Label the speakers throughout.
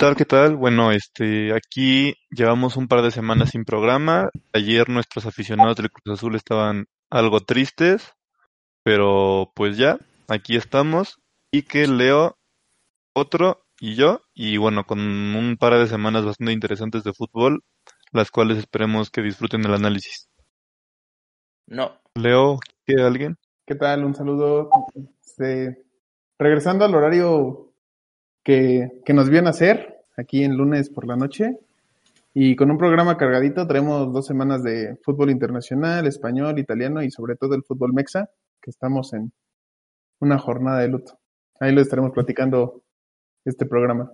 Speaker 1: ¿Qué tal? ¿Qué tal? Bueno, este, aquí llevamos un par de semanas sin programa. Ayer nuestros aficionados del Cruz Azul estaban algo tristes, pero pues ya, aquí estamos. Y que Leo, otro y yo, y bueno, con un par de semanas bastante interesantes de fútbol, las cuales esperemos que disfruten el análisis.
Speaker 2: No.
Speaker 1: Leo, ¿qué alguien?
Speaker 3: ¿Qué tal? Un saludo. Este, regresando al horario que, que nos viene a hacer, aquí en lunes por la noche, y con un programa cargadito, traemos dos semanas de fútbol internacional, español, italiano y sobre todo el fútbol mexa, que estamos en una jornada de luto. Ahí lo estaremos platicando este programa.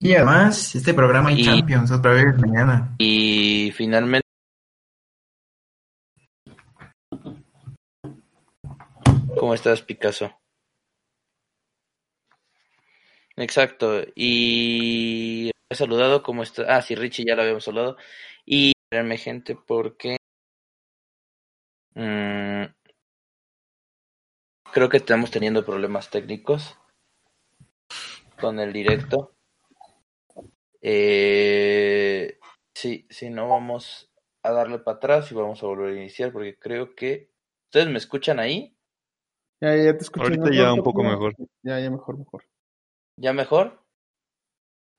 Speaker 4: Y además, este programa hay
Speaker 2: Y-
Speaker 4: Champions otra vez mañana.
Speaker 2: Y finalmente. ¿Cómo estás, Picasso? Exacto. Y he saludado, ¿cómo está? Ah, sí, Richie ya lo habíamos saludado. Y gente, porque mm, creo que estamos teniendo problemas técnicos con el directo. Eh, sí, sí, no vamos a darle para atrás y vamos a volver a iniciar porque creo que ustedes me escuchan ahí,
Speaker 3: Ya, ya te escucho.
Speaker 1: Ahorita ya un poco mejor.
Speaker 3: Ya, ya mejor, mejor.
Speaker 2: ¿Ya mejor?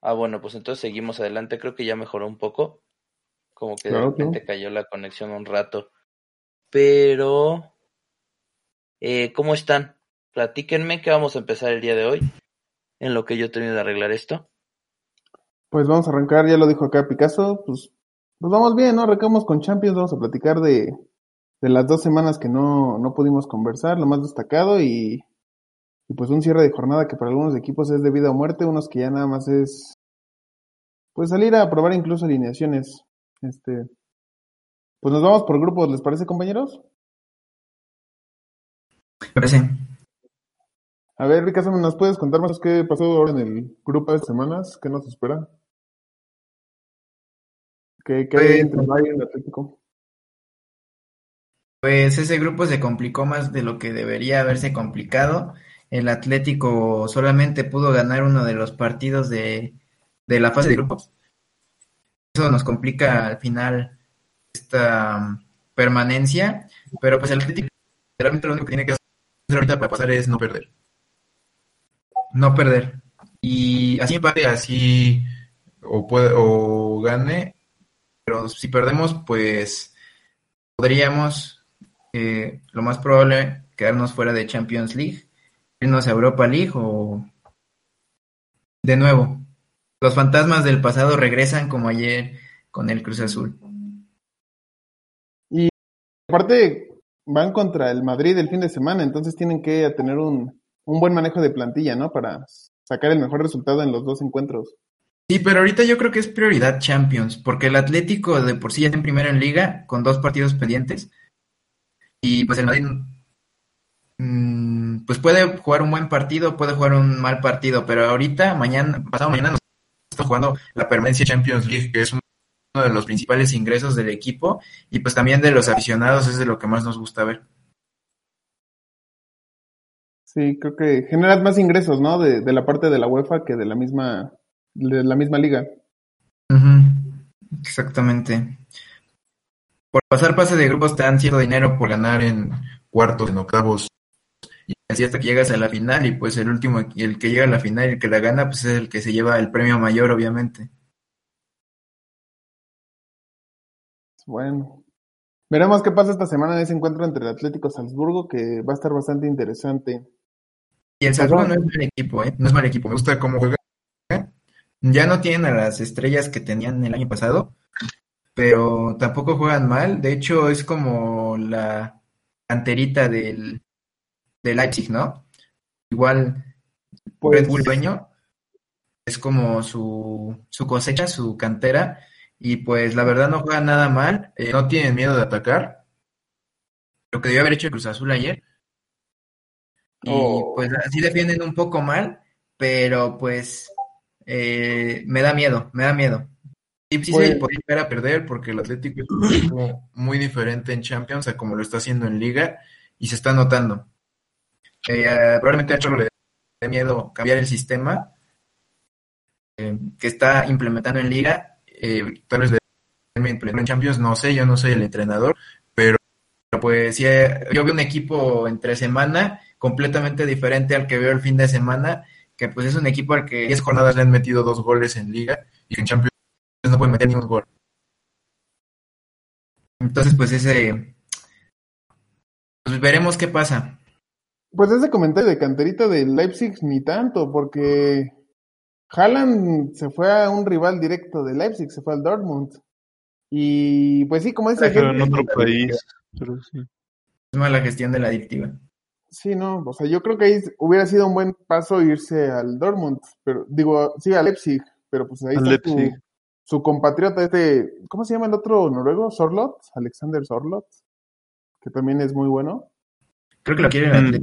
Speaker 2: Ah, bueno, pues entonces seguimos adelante, creo que ya mejoró un poco, como que de repente cayó la conexión un rato, pero eh, ¿cómo están? Platíquenme que vamos a empezar el día de hoy, en lo que yo termino de arreglar esto.
Speaker 3: Pues vamos a arrancar, ya lo dijo acá Picasso, pues, pues vamos bien, ¿no? Arrancamos con Champions, vamos a platicar de, de las dos semanas que no, no pudimos conversar, lo más destacado y, y pues un cierre de jornada que para algunos equipos es de vida o muerte, unos que ya nada más es pues salir a probar incluso alineaciones. Este, pues nos vamos por grupos, ¿les parece compañeros?
Speaker 4: Me parece.
Speaker 3: A ver, Picasso, ¿nos puedes contar más qué pasó ahora en el grupo de semanas? ¿Qué nos espera? ¿Qué, qué hay entre Bayern y el Atlético?
Speaker 4: Pues ese grupo se complicó más de lo que debería haberse complicado. El Atlético solamente pudo ganar uno de los partidos de, de la fase de grupos. Eso nos complica al final esta um, permanencia, pero pues el Atlético realmente lo único que tiene que hacer ahorita para pasar es no perder. No perder. Y así empate, así o puede o gane, pero si perdemos, pues podríamos eh, lo más probable quedarnos fuera de Champions League, irnos a Europa League o de nuevo. Los fantasmas del pasado regresan como ayer con el Cruz Azul.
Speaker 3: Aparte, van contra el Madrid el fin de semana, entonces tienen que tener un, un buen manejo de plantilla, ¿no? Para sacar el mejor resultado en los dos encuentros.
Speaker 4: Sí, pero ahorita yo creo que es prioridad Champions, porque el Atlético de por sí ya está en primero en liga con dos partidos pendientes y pues el Madrid pues puede jugar un buen partido, puede jugar un mal partido, pero ahorita, mañana, pasado mañana nos está jugando la permanencia Champions League, que es uno de los principales ingresos del equipo y pues también de los aficionados es de lo que más nos gusta ver.
Speaker 3: Sí, creo que generas más ingresos, ¿no? De, de la parte de la UEFA que de la misma, de la misma liga.
Speaker 4: Exactamente. Por pasar pase de grupos te dan cierto dinero por ganar en cuartos, en octavos, y así hasta que llegas a la final, y pues el último, y el que llega a la final y el que la gana, pues es el que se lleva el premio mayor, obviamente.
Speaker 3: Bueno. Veremos qué pasa esta semana en ese encuentro entre el Atlético Salzburgo, que va a estar bastante interesante.
Speaker 4: Y el Salzburgo no es mal equipo, ¿eh? No es mal equipo, me gusta cómo juega. Ya no tienen a las estrellas que tenían el año pasado, pero tampoco juegan mal. De hecho, es como la canterita del, del Leipzig, ¿no? Igual
Speaker 3: Pues-
Speaker 4: Red Bull dueño es como su, su cosecha, su cantera, y pues la verdad no juegan nada mal, eh, no tienen miedo de atacar. Lo que debió haber hecho el Cruz Azul ayer. Y
Speaker 3: Oh.
Speaker 4: pues así defienden un poco mal, pero pues eh, me da miedo, me da miedo. Y sí
Speaker 3: Pues-
Speaker 4: se podría llegar a perder porque el Atlético es muy diferente en Champions a como lo está haciendo en Liga y se está notando. Eh, probablemente a Cholo le dé miedo cambiar el sistema eh, que está implementando en Liga. Eh, tal vez en Champions, no sé, yo no soy el entrenador, pero pues sí, yo veo un equipo entre semana completamente diferente al que veo el fin de semana, que pues es un equipo al que 10 jornadas le han metido dos goles en Liga y en Champions no puede meter ni un gol. Entonces, pues ese. Pues veremos qué pasa.
Speaker 3: Pues ese comentario de canterita de Leipzig ni tanto, porque Haaland se fue a un rival directo de Leipzig, se fue al Dortmund. Y pues sí, como dice.
Speaker 1: Pero en otro país, pero sí.
Speaker 4: Es mala gestión de la adictiva.
Speaker 3: Sí, no, o sea, yo creo que ahí hubiera sido un buen paso irse al Dortmund, pero digo, sí, a Leipzig, pero pues ahí está tu, su compatriota, este, ¿cómo se llama el otro noruego? Sorlot, Alexander Sorlot, que también es muy bueno.
Speaker 4: Creo que lo quiere en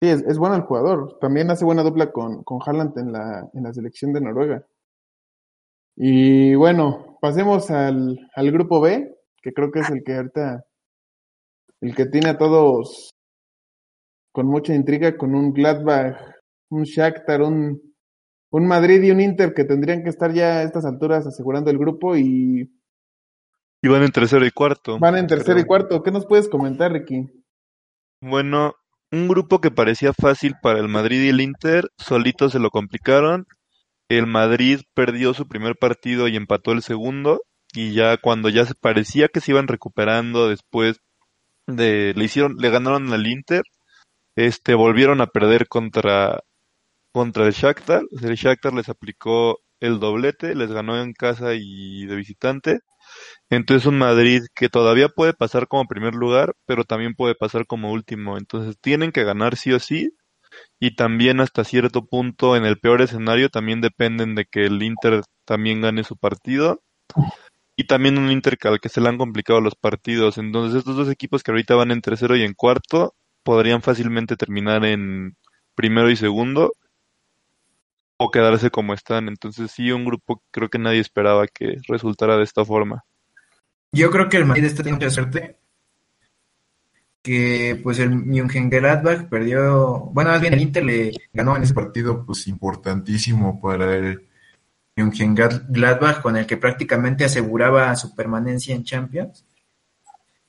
Speaker 3: Sí, es, es, bueno el jugador. También hace buena dupla con, con Haaland en la, en la selección de Noruega. Y bueno, pasemos al, al grupo B, que creo que es el que ahorita, el que tiene a todos con mucha intriga, con un Gladbach, un Shakhtar, un un Madrid y un Inter que tendrían que estar ya a estas alturas asegurando el grupo y...
Speaker 1: Y van en tercero y cuarto.
Speaker 3: Van en tercero y cuarto. ¿Qué nos puedes comentar, Ricky?
Speaker 1: Bueno, un grupo que parecía fácil para el Madrid y el Inter, solitos se lo complicaron. El Madrid perdió su primer partido y empató el segundo. Y ya cuando ya se parecía que se iban recuperando después de le hicieron le ganaron al Inter, este volvieron a perder contra contra el Shakhtar. El Shakhtar les aplicó el doblete, les ganó en casa y de visitante. Entonces un Madrid que todavía puede pasar como primer lugar, pero también puede pasar como último. Entonces tienen que ganar sí o sí. Y también hasta cierto punto, en el peor escenario, también dependen de que el Inter también gane su partido. Y también un Inter al que se le han complicado los partidos. Entonces estos dos equipos que ahorita van en tercero y en cuarto podrían fácilmente terminar en primero y segundo o quedarse como están. Entonces sí, un grupo creo que nadie esperaba que resultara de esta forma.
Speaker 4: Yo creo que el Madrid está teniendo suerte. Que pues el Mönchengladbach perdió, bueno, más bien el Inter le ganó en ese partido pues importantísimo para el Mönchengladbach con el que prácticamente aseguraba su permanencia en Champions.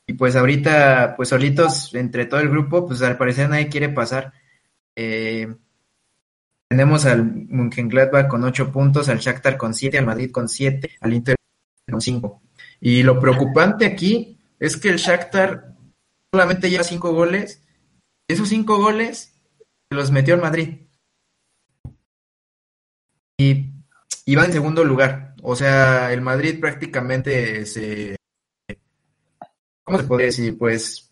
Speaker 4: Y pues ahorita, pues solitos entre todo el grupo, pues al parecer nadie quiere pasar. Eh, tenemos al Mönchengladbach con 8 puntos, al Shakhtar con 7, al Madrid con 7, al Inter con 5. Y lo preocupante aquí es que el Shakhtar solamente lleva 5 goles. Esos 5 goles los metió el Madrid. Y, y va en segundo lugar. O sea, el Madrid prácticamente se... ¿Cómo se podría decir? Pues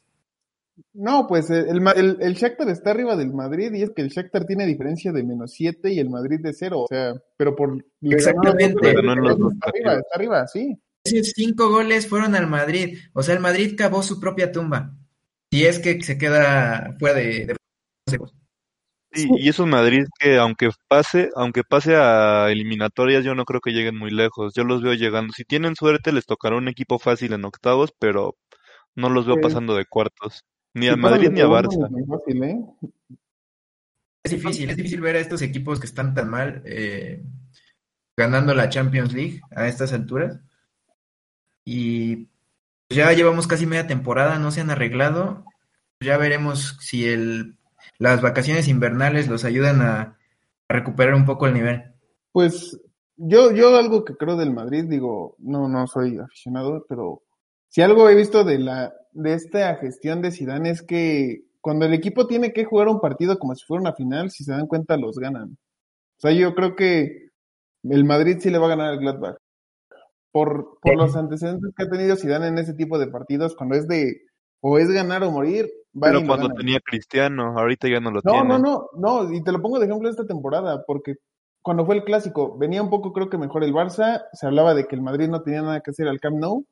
Speaker 3: no, pues el, el, el, Shakhtar está arriba del Madrid y es que el Shakhtar tiene diferencia de menos 7 y el Madrid de 0, o sea, pero por...
Speaker 4: Exactamente.
Speaker 3: No, no, no, está arriba, está arriba, sí.
Speaker 4: Esos cinco goles fueron al Madrid, o sea, el Madrid cavó su propia tumba. Y es que se queda fuera de... de...
Speaker 1: Sí, y es un Madrid que aunque pase, aunque pase a eliminatorias, yo no creo que lleguen muy lejos. Yo los veo llegando. Si tienen suerte, les tocará un equipo fácil en octavos, pero no los veo pasando de cuartos. Ni a Madrid ni a Barça.
Speaker 3: ¿eh?
Speaker 4: Es difícil, es difícil ver a estos equipos que están tan mal eh, ganando la Champions League a estas alturas. Y ya llevamos casi media temporada, no se han arreglado. Ya veremos si el, las vacaciones invernales los ayudan a, a recuperar un poco el nivel.
Speaker 3: Pues yo, yo algo que creo del Madrid, digo, no, no soy aficionado, pero si algo he visto de la de esta gestión de Zidane es que cuando el equipo tiene que jugar un partido como si fuera una final, si se dan cuenta los ganan. O sea, yo creo que el Madrid sí le va a ganar al Gladbach. Por, por los antecedentes que ha tenido Zidane en ese tipo de partidos, cuando es de o es ganar o morir.
Speaker 1: Pero cuando tenía Cristiano, ahorita ya no lo
Speaker 3: no,
Speaker 1: tiene.
Speaker 3: No, no, no, y te lo pongo de ejemplo esta temporada, porque cuando fue el clásico, venía un poco creo que mejor el Barça, se hablaba de que el Madrid no tenía nada que hacer al Camp Nou,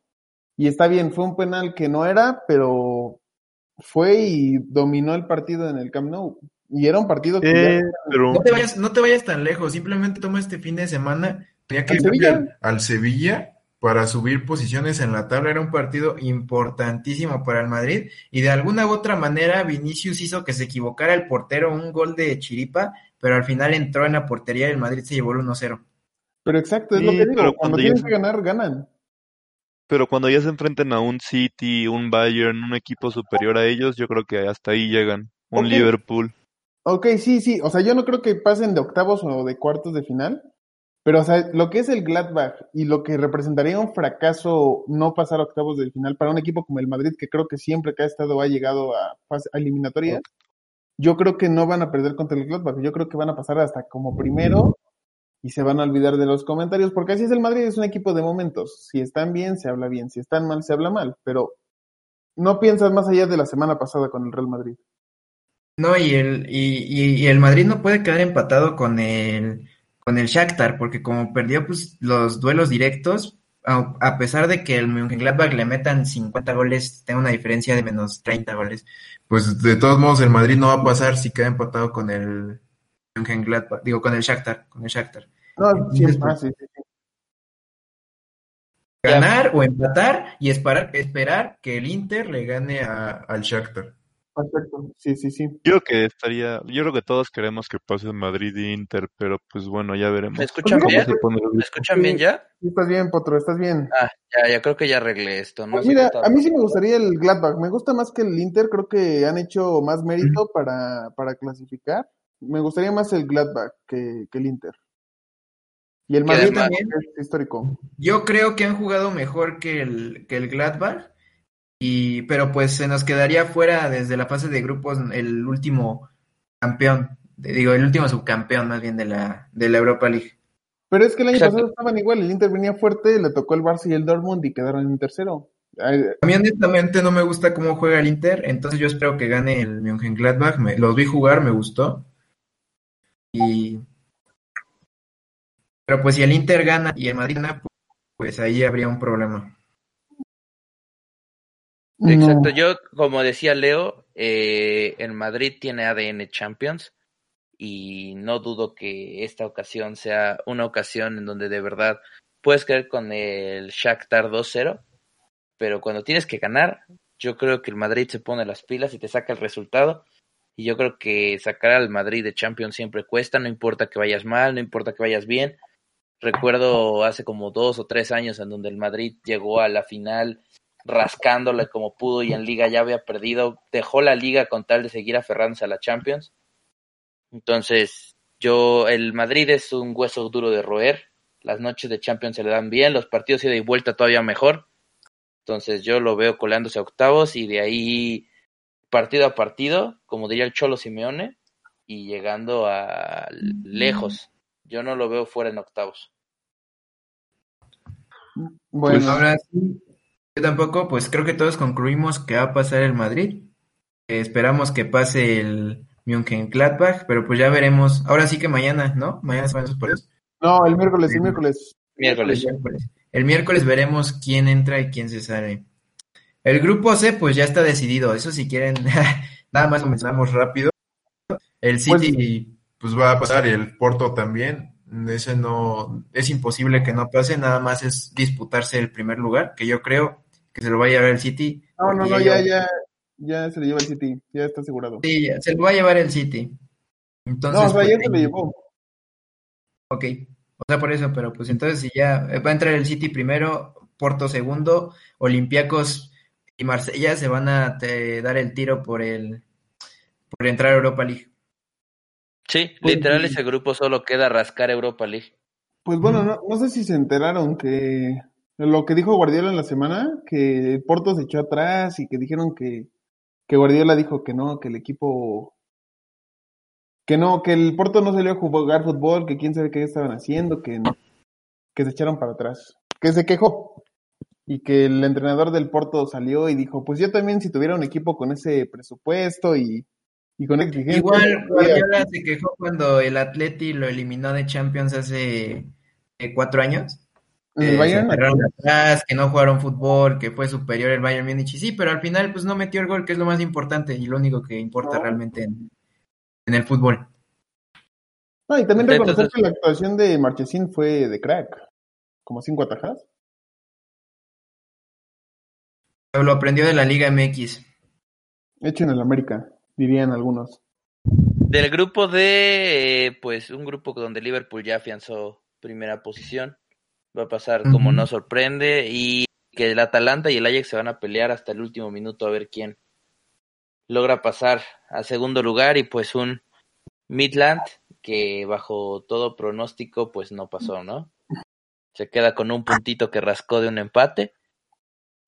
Speaker 3: y está bien, fue un penal que no era, pero fue y dominó el partido en el Camp Nou. Y era un partido que...
Speaker 1: Eh, pero...
Speaker 4: no, te vayas, no te vayas tan lejos, simplemente toma este fin de semana. Tenía que
Speaker 3: ¿Al Sevilla?
Speaker 4: Al, Sevilla para subir posiciones en la tabla. Era un partido importantísimo para el Madrid y de alguna u otra manera Vinicius hizo que se equivocara el portero, un gol de chiripa, pero al final entró en la portería y el Madrid se llevó el 1-0.
Speaker 3: Pero exacto, es lo que digo,
Speaker 1: pero
Speaker 3: cuando
Speaker 1: cuando
Speaker 3: tienen
Speaker 1: ya-
Speaker 3: que ganar, ganan.
Speaker 1: Pero cuando ya se enfrenten a un City, un Bayern, un equipo superior a ellos, yo creo que hasta ahí llegan. Un. Liverpool.
Speaker 3: Ok, sí, sí, o sea, yo no creo que pasen de octavos o de cuartos de final, pero o sea, lo que es el Gladbach y lo que representaría un fracaso no pasar a octavos de final para un equipo como el Madrid, que creo que siempre que ha estado ha llegado a, fase- a eliminatoria, yo creo que no van a perder contra el Gladbach, yo creo que van a pasar hasta como primero y se van a olvidar de los comentarios, porque así es el Madrid, es un equipo de momentos, si están bien, se habla bien, si están mal, se habla mal, pero no piensas más allá de la semana pasada con el Real Madrid.
Speaker 4: No, y el, y, y- y el Madrid no puede quedar empatado con el, con el Shakhtar, porque como perdió pues, los duelos directos, a, a pesar de que el Mönchengladbach le metan 50 goles, tenga una diferencia de menos 30 goles, pues de todos modos el Madrid no va a pasar si queda empatado con el Mönchengladbach, digo, con el Shakhtar, con el Shakhtar.
Speaker 3: No,
Speaker 4: Entonces,
Speaker 3: siempre,
Speaker 4: pues,
Speaker 3: sí, sí, sí.
Speaker 4: Ganar o empatar y esperar, esperar que el Inter le gane a- al Shakhtar.
Speaker 3: Perfecto, sí, sí, sí.
Speaker 1: Yo creo que estaría, yo creo que todos queremos que pase Madrid e Inter, pero pues bueno, ya veremos.
Speaker 2: ¿Me escuchan bien? ¿Me escuchan bien ya?
Speaker 3: Sí, estás bien, Potro, estás bien.
Speaker 2: Ah, ya, ya creo que ya arreglé esto. No
Speaker 3: Pues
Speaker 2: sé
Speaker 3: mira, a mí sí me gustaría el Gladbach. Me gusta más que el Inter. Creo que han hecho más mérito para, para clasificar. Me gustaría más el Gladbach que, que el Inter. Y el Madrid también es histórico.
Speaker 4: Yo creo que han jugado mejor que el, que el Gladbach, y, pero pues se nos quedaría fuera desde la fase de grupos el último campeón, de- digo, el último subcampeón más bien de la, de la Europa League.
Speaker 3: Pero es que el año
Speaker 2: Exacto.
Speaker 3: pasado estaban igual. El Inter venía fuerte, le tocó el Barça y el Dortmund y quedaron en tercero.
Speaker 4: A mí honestamente no me gusta cómo juega el Inter, entonces yo espero que gane el Mönchengladbach, me, los vi jugar, me gustó. Y... Pero pues si el Inter gana y el Madrid gana, pues ahí habría un problema.
Speaker 2: Exacto, yo como decía Leo, eh, el Madrid tiene ADN Champions y no dudo que esta ocasión sea una ocasión en donde de verdad puedes caer con el Shakhtar 2-0, pero cuando tienes que ganar, yo creo que el Madrid se pone las pilas y te saca el resultado y yo creo que sacar al Madrid de Champions siempre cuesta, no importa que vayas mal, no importa que vayas bien. Recuerdo hace como dos o tres años en donde el Madrid llegó a la final rascándole como pudo y en liga ya había perdido, dejó la liga con tal de seguir aferrándose a la Champions. Entonces, yo, el Madrid es un hueso duro de roer, las noches de Champions se le dan bien, los partidos ida y vuelta todavía mejor. Entonces, yo lo veo colándose a octavos y de ahí partido a partido, como diría el Cholo Simeone, y llegando a lejos. Yo no lo veo fuera en octavos.
Speaker 3: Bueno,
Speaker 4: Pues ahora sí, yo tampoco, pues creo que todos concluimos que va a pasar el Madrid. Eh, esperamos que pase el Mönchengladbach, pero pues ya veremos. Ahora sí que mañana, ¿no? Mañana se van esos partidos.
Speaker 3: no, el miércoles, el miércoles.
Speaker 2: Miércoles.
Speaker 4: El miércoles. El miércoles veremos quién entra y quién se sale. El grupo C, pues ya está decidido. Eso si quieren, nada más lo mencionamos rápido. El City, pues va a pasar y el Porto también. Ese no, es imposible que no pase, nada más es disputarse el primer lugar, que yo creo que se lo va a llevar el City.
Speaker 3: No, no, no, ya, ya, ya se le lleva el City. Ya está asegurado.
Speaker 4: Sí, ya, se lo va a llevar el City. Entonces,
Speaker 3: no, o sea,
Speaker 4: pues,
Speaker 3: ya se lo llevó.
Speaker 4: Ok, o sea, por eso, pero pues entonces si ya eh, va a entrar el City primero, Porto segundo, Olympiacos y Marsella se van a te, dar el tiro por el por entrar a Europa League.
Speaker 2: Sí,
Speaker 3: Pues,
Speaker 2: literal ese grupo solo queda rascar Europa League.
Speaker 3: Pues bueno, no, no sé si se enteraron que lo que dijo Guardiola en la semana, que el Porto se echó atrás y que dijeron que, que Guardiola dijo que no, que el equipo, que no, que el Porto no salió a jugar fútbol, que quién sabe qué estaban haciendo, que, que se echaron para atrás, que se quejó y que el entrenador del Porto salió y dijo, pues yo también si tuviera un equipo con ese presupuesto y, y con exigencia,
Speaker 4: Igual Guardiola se quejó cuando el Atleti lo eliminó de Champions hace eh, cuatro años. Eh,
Speaker 3: el Bayern,
Speaker 4: se cerraron atrás, que no jugaron fútbol, que fue superior el Bayern Múnich. Y sí, pero al final pues no metió el gol, que es lo más importante y lo único que importa
Speaker 3: No.
Speaker 4: realmente en, en el fútbol.
Speaker 3: No, y también
Speaker 2: Entonces-
Speaker 3: reconocer que la actuación de Marchesín fue de crack, como cinco atajas.
Speaker 4: Lo aprendió de la Liga MX.
Speaker 3: Hecho en el América, dirían algunos.
Speaker 2: Del grupo D, eh, pues un grupo donde Liverpool ya afianzó primera posición. Va a pasar como no sorprende. Y que el Atalanta y el Ajax se van a pelear hasta el último minuto a ver quién logra pasar a segundo lugar. Y pues un Midland que bajo todo pronóstico pues no pasó, ¿no? Se queda con un puntito que rascó de un empate.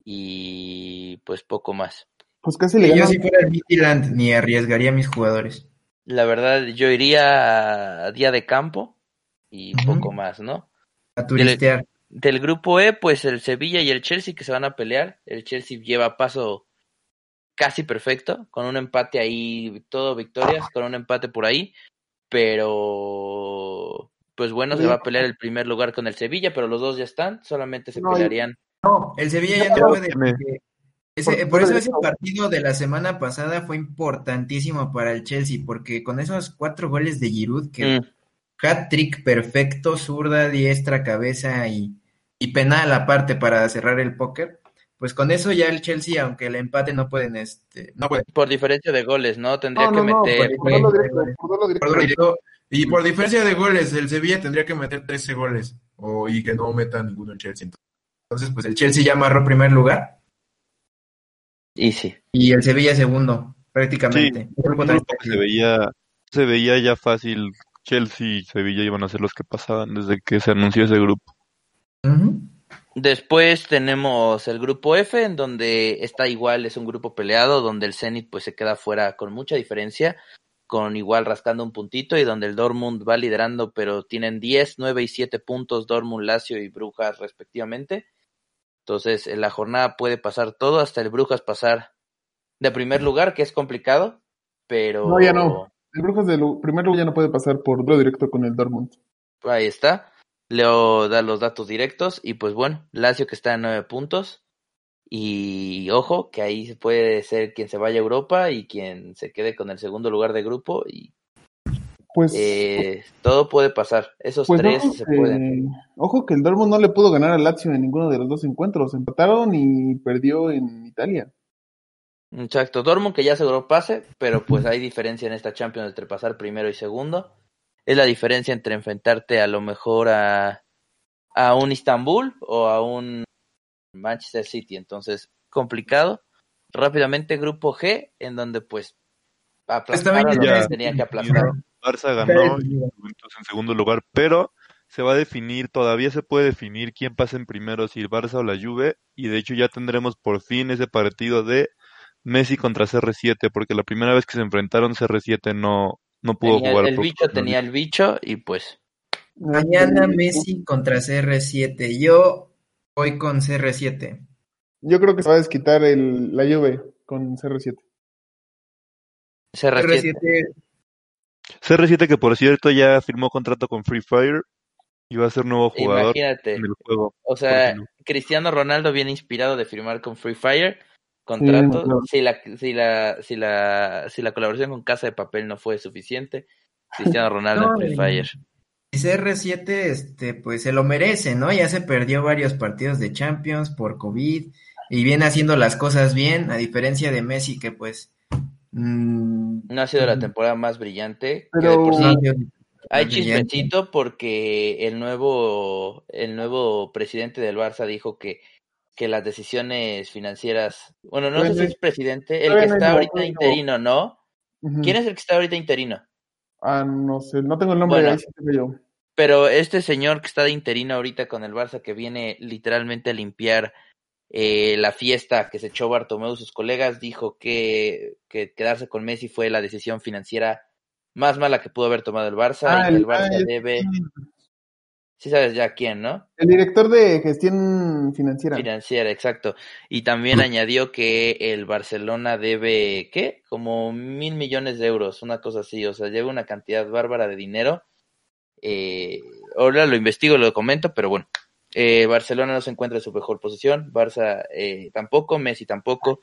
Speaker 2: Y pues poco más.
Speaker 3: Pues casi le
Speaker 4: yo si fuera el Midland ni arriesgaría a mis jugadores.
Speaker 2: La verdad, yo iría a día de campo y poco más, ¿no?
Speaker 4: A turistear.
Speaker 2: Del grupo E, pues el Sevilla y el Chelsea que se van a pelear. El Chelsea lleva paso casi perfecto, con un empate ahí, todo victorias, con un empate por ahí. Pero, pues bueno, se va a pelear el primer lugar con el Sevilla, pero los dos ya están, solamente se
Speaker 3: No,
Speaker 2: pelearían.
Speaker 4: No, el Sevilla ya no puede. ese- por eso ese partido de la semana pasada fue importantísimo para el Chelsea, porque con esos cuatro goles de Giroud, que
Speaker 2: Mm,
Speaker 4: hat-trick perfecto, zurda, diestra, cabeza y, y penal aparte para cerrar el póker, pues con eso ya el Chelsea, aunque el empate no pueden, este, no pueden.
Speaker 2: por diferencia de goles, ¿no? Tendría
Speaker 3: No,
Speaker 2: que
Speaker 3: no, no,
Speaker 2: meter.
Speaker 5: y por diferencia de goles, el Sevilla tendría que meter 13 goles o, y que no meta ninguno el Chelsea.
Speaker 4: Entonces, pues el Chelsea ya amarró primer lugar
Speaker 2: Y sí.
Speaker 4: y el Sevilla segundo, prácticamente.
Speaker 1: Se veía, se veía ya fácil. Chelsea y Sevilla iban a ser los que pasaban desde que se anunció ese grupo.
Speaker 2: Después tenemos el grupo F, en donde está igual, es un grupo peleado, donde el Zenit pues se queda fuera con mucha diferencia, con igual rascando un puntito, y donde el Dortmund va liderando, pero tienen 10, 9 y 7 puntos Dortmund, Lazio y Brujas respectivamente. Entonces, en la jornada puede pasar todo, hasta el Brujas pasar de primer lugar, que es complicado, pero
Speaker 3: No, ya no. El Brujas del primer lugar ya no puede pasar por duelo directo con el Dortmund.
Speaker 2: Ahí está. Leo da los datos directos y pues bueno, Lazio que está en nueve puntos y ojo que ahí puede ser quien se vaya a Europa y quien se quede con el segundo lugar de grupo y
Speaker 3: Pues,
Speaker 2: eh, todo puede pasar. Esos
Speaker 3: pues
Speaker 2: tres se pueden.
Speaker 3: ojo que el Dortmund no le pudo ganar al Lazio en ninguno de los dos encuentros. Empataron y perdió en Italia.
Speaker 2: Exacto, Dortmund que ya aseguró pase, pero pues hay diferencia en esta Champions entre pasar primero y segundo. Es la diferencia entre enfrentarte a lo mejor a, a un Istanbul o a un Manchester City. Entonces, complicado. Rápidamente, grupo G, en donde pues aplastaron que tenían que aplastar.
Speaker 1: Barça ganó y Juventus en segundo lugar, pero se va a definir, todavía se puede definir quién pasa en primero, si el Barça o la Juve, y de hecho ya tendremos por fin ese partido de Messi contra CR7, porque la primera vez que se enfrentaron CR7 no, no pudo
Speaker 2: Tenía-
Speaker 1: jugar.
Speaker 2: el bicho tenía el bicho y pues
Speaker 4: Mañana Messi contra CR7. Yo voy con CR7.
Speaker 3: Yo creo que se va a desquitar el, la Juve con CR7.
Speaker 2: CR7.
Speaker 4: CR7
Speaker 1: CR7 que por cierto ya firmó contrato con Free Fire y va a ser nuevo jugador
Speaker 2: Imagínate.
Speaker 1: en el juego.
Speaker 2: O sea. Cristiano Ronaldo viene inspirado de firmar con Free Fire contrato.
Speaker 3: Sí,
Speaker 2: si, la, si, la, si, la, si la colaboración con Casa de Papel no fue suficiente, Cristiano Ronaldo
Speaker 4: No,
Speaker 2: en Free
Speaker 4: y-
Speaker 2: Fire.
Speaker 4: Y CR7, este, pues se lo merece, ¿no? Ya se perdió varios partidos de Champions por COVID y viene haciendo las cosas bien, a diferencia de Messi, que pues. mm,
Speaker 2: No ha sido la temporada más brillante. que
Speaker 3: Pero-
Speaker 2: de por sí hay chismecito porque el nuevo, el nuevo presidente del Barça dijo que, que las decisiones financieras. Bueno, no sé si es presidente, el que está ahorita
Speaker 3: no
Speaker 2: interino, ¿no? ¿Quién es el que está ahorita interino?
Speaker 3: Ah, no sé, no tengo el nombre,
Speaker 2: Bueno.
Speaker 3: ahí tengo yo.
Speaker 2: Pero este señor que está de interino ahorita con el Barça, que viene literalmente a limpiar eh, la fiesta que se echó Bartomeu y sus colegas, dijo que, que quedarse con Messi fue la decisión financiera más mala que pudo haber tomado el Barça
Speaker 3: Ah,
Speaker 2: y que el Barça debe, sí sabes ya quién, ¿no?
Speaker 3: El director de gestión financiera.
Speaker 2: Financiera, exacto. Y también añadió que el Barcelona debe, ¿qué? Como mil millones de euros, una cosa así, o sea, lleva una cantidad bárbara de dinero. Eh, ahora lo investigo, lo comento, pero bueno, eh, Barcelona no se encuentra en su mejor posición, Barça eh, tampoco, Messi tampoco.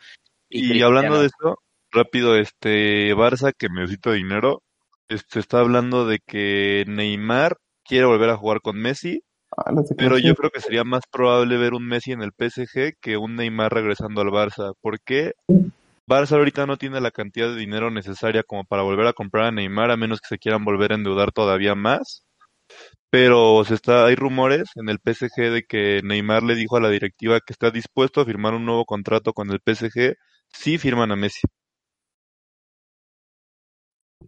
Speaker 1: Y, hablando de esto, rápido, este Barça que necesita dinero, este está hablando de que Neymar quiere volver a jugar con Messi
Speaker 3: Ah,
Speaker 1: Pero yo creo que sería más probable ver un Messi en el PSG que un Neymar regresando al Barça. ¿Por qué? Barça ahorita no tiene la cantidad de dinero necesaria como para volver a comprar a Neymar, a menos que se quieran volver a endeudar todavía más. Pero se está, hay rumores en el PSG de que Neymar le dijo a la directiva que está dispuesto a firmar un nuevo contrato con el PSG si firman a Messi.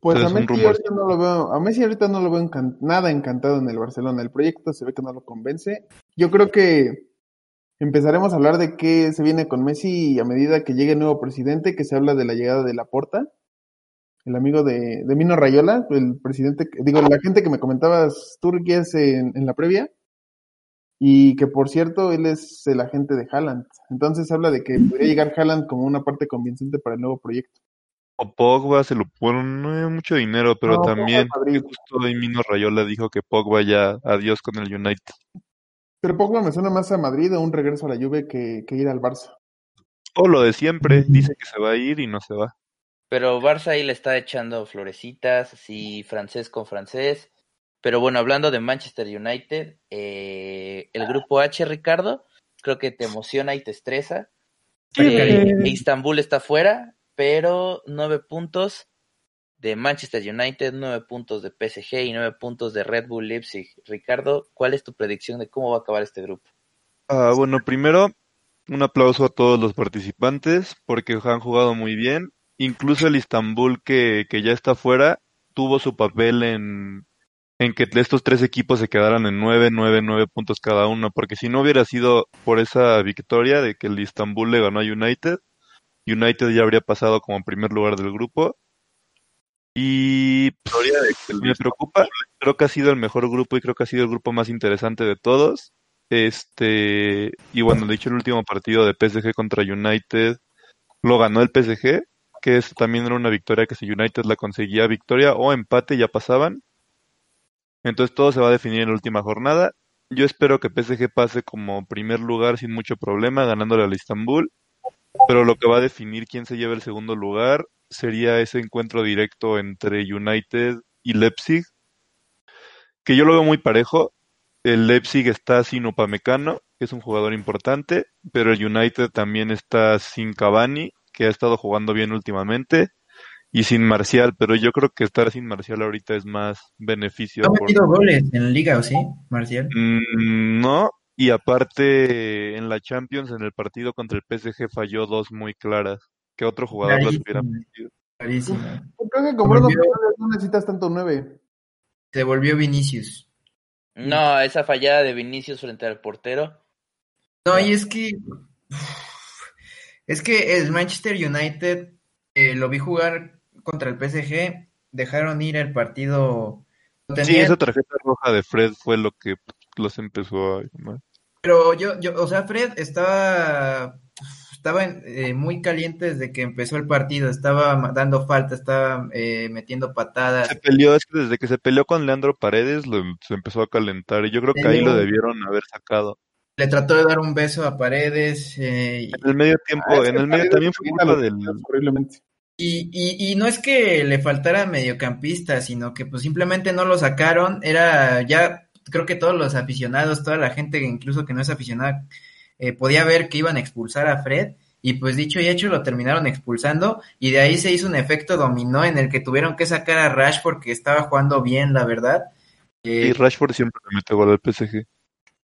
Speaker 3: Pues a
Speaker 1: Entonces,
Speaker 3: Messi
Speaker 1: rumor.
Speaker 3: ahorita no lo veo, a Messi ahorita no lo veo encan- nada encantado en el Barcelona. El proyecto se ve que no lo convence. Yo creo que empezaremos a hablar de qué se viene con Messi a medida que llegue el nuevo presidente, que se habla de la llegada de Laporta, el amigo de, de Mino Rayola, el presidente, digo, la gente que me comentabas es en, en la previa, y que por cierto, él es el agente de Haaland. Entonces habla de que podría llegar Haaland como una parte convincente para el nuevo proyecto.
Speaker 1: O Pogba se lo hay mucho dinero, pero
Speaker 3: No,
Speaker 1: también justo hoy Mino Rayola dijo que Pogba ya adiós con el United.
Speaker 3: Pero Pogba me suena más a Madrid o un regreso a la Juve que, que ir al Barça.
Speaker 1: O lo de siempre, dice que se va a ir y no se va.
Speaker 2: Pero Barça ahí le está echando florecitas, así francés con francés. Pero bueno, hablando de Manchester United, eh, el grupo H, Ricardo, creo que te emociona y te estresa. Eh, Istanbul está fuera, pero nueve puntos de Manchester United, nueve puntos de PSG y nueve puntos de Red Bull Leipzig. Ricardo, ¿cuál es tu predicción de cómo va a acabar este grupo?
Speaker 1: Ah, bueno, primero, un aplauso a todos los participantes porque han jugado muy bien. Incluso el Istanbul que, que ya está fuera tuvo su papel en, en que estos tres equipos se quedaran en nueve, nueve, nueve puntos cada uno, porque si no hubiera sido por esa victoria de que el Istanbul le ganó a United, United ya habría pasado como primer lugar del grupo. Y pues, me preocupa, creo que ha sido el mejor grupo y creo que ha sido el grupo más interesante de todos. Este, y bueno, de hecho el último partido de PSG contra United lo ganó el PSG, que es, también era una victoria que si United la conseguía victoria o empate ya pasaban. Entonces todo se va a definir en la última jornada. Yo espero que PSG pase como primer lugar sin mucho problema, ganándole al Istanbul. Pero lo que va a definir quién se lleva el segundo lugar sería ese encuentro directo entre United y Leipzig, que yo lo veo muy parejo. El Leipzig está sin Upamecano, que es un jugador importante, pero el United también está sin Cavani, que ha estado jugando bien últimamente, y sin Marcial, pero yo creo que estar sin Marcial ahorita es más beneficio.
Speaker 4: ¿Ha
Speaker 1: por-
Speaker 4: metido goles en la liga o sí, Marcial?
Speaker 1: Mm, no, y aparte en la Champions, en el partido contra el PSG falló dos muy claras, que otro jugador las hubiera metido.
Speaker 4: clarísimo.
Speaker 3: Creo que con Bruno
Speaker 4: Volvió.
Speaker 3: No necesitas tanto nueve.
Speaker 4: Se volvió Vinicius.
Speaker 2: No, esa fallada de Vinicius frente al portero.
Speaker 4: No, y es que. Es que el Manchester United eh, lo vi jugar contra el PSG. Dejaron ir el partido.
Speaker 1: Sí, esa tarjeta roja de Fred fue lo que los empezó a llamar.
Speaker 4: Pero yo, yo, o sea, Fred estaba, estaba en- eh, muy caliente desde que empezó el partido, estaba dando falta, estaba eh, metiendo patadas.
Speaker 1: Se peleó, es que desde que se peleó con Leandro Paredes lo, se empezó a calentar y yo creo que ahí lo debieron haber sacado.
Speaker 4: Le trató de dar un beso a Paredes eh,
Speaker 1: En el medio tiempo,
Speaker 3: Ah,
Speaker 1: en el medio también fue culpa del...
Speaker 3: Horriblemente.
Speaker 4: y, y, y no es que le faltara mediocampista, sino que pues simplemente no lo sacaron. Era ya, creo que todos los aficionados, toda la gente, incluso que no es aficionada, eh, podía ver que iban a expulsar a Fred. Y pues dicho y hecho lo terminaron expulsando y de ahí se hizo un efecto dominó en el que tuvieron que sacar a Rashford que estaba jugando bien, la verdad. Eh,
Speaker 1: Y Rashford siempre le mete gol al PSG.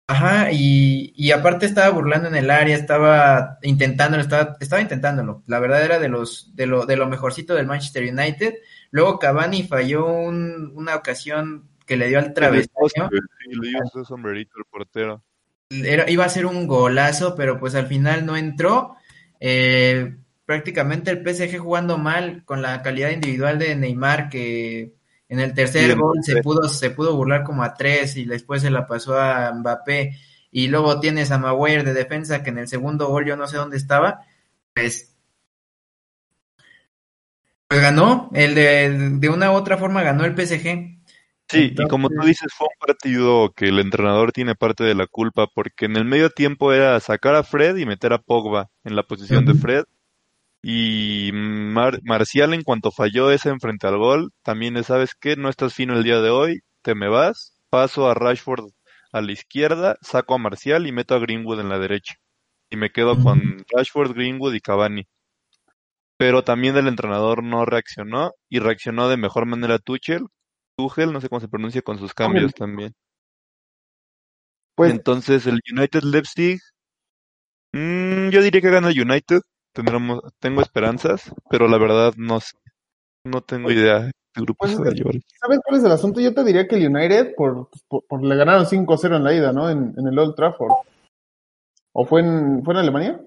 Speaker 4: Ajá, y, y aparte estaba burlando en el área, estaba intentándolo, estaba, estaba intentándolo. La verdad era de los, de lo, de lo mejorcito del Manchester United. Luego Cavani falló un- una ocasión que le dio al travesaño.
Speaker 1: Sí, le dio ese sombrerito al portero.
Speaker 4: Era, iba a ser un golazo, pero pues al final no entró. Eh, prácticamente el PSG jugando mal con la calidad individual de Neymar que en el tercer
Speaker 1: Bien,
Speaker 4: gol se pudo, se pudo burlar como a tres y después se la pasó a Mbappé y luego tienes a Maguire de defensa que en el segundo gol yo no sé dónde estaba, pues, pues ganó, el de, de una u otra forma ganó el PSG.
Speaker 1: Sí, y como tú dices, fue un partido que el entrenador tiene parte de la culpa, porque en el medio tiempo era sacar a Fred y meter a Pogba en la posición de. Fred. Y Mar- Marcial, en cuanto falló ese en frente al gol, también es, ¿sabes qué? No estás fino el día de hoy, te me vas, paso a Rashford a la izquierda, saco a Marcial y meto a Greenwood en la derecha. Y me quedo con Rashford, Greenwood y Cavani. Pero también el entrenador no reaccionó y reaccionó de mejor manera Tuchel. Tuchel, no sé cómo se pronuncia con sus cambios también.
Speaker 3: Pues,
Speaker 1: Entonces el United Leipzig, mm, yo diría que gana el United. Tendremos, tengo esperanzas, pero la verdad no sé. No tengo idea. El grupo
Speaker 3: Pues,
Speaker 1: se va a llevar.
Speaker 3: ¿sabes cuál es el asunto? Yo te diría que el United, por, por, por- le ganaron 5-0 en la ida, ¿no? En, en el Old Trafford. ¿O fue en, fue en Alemania?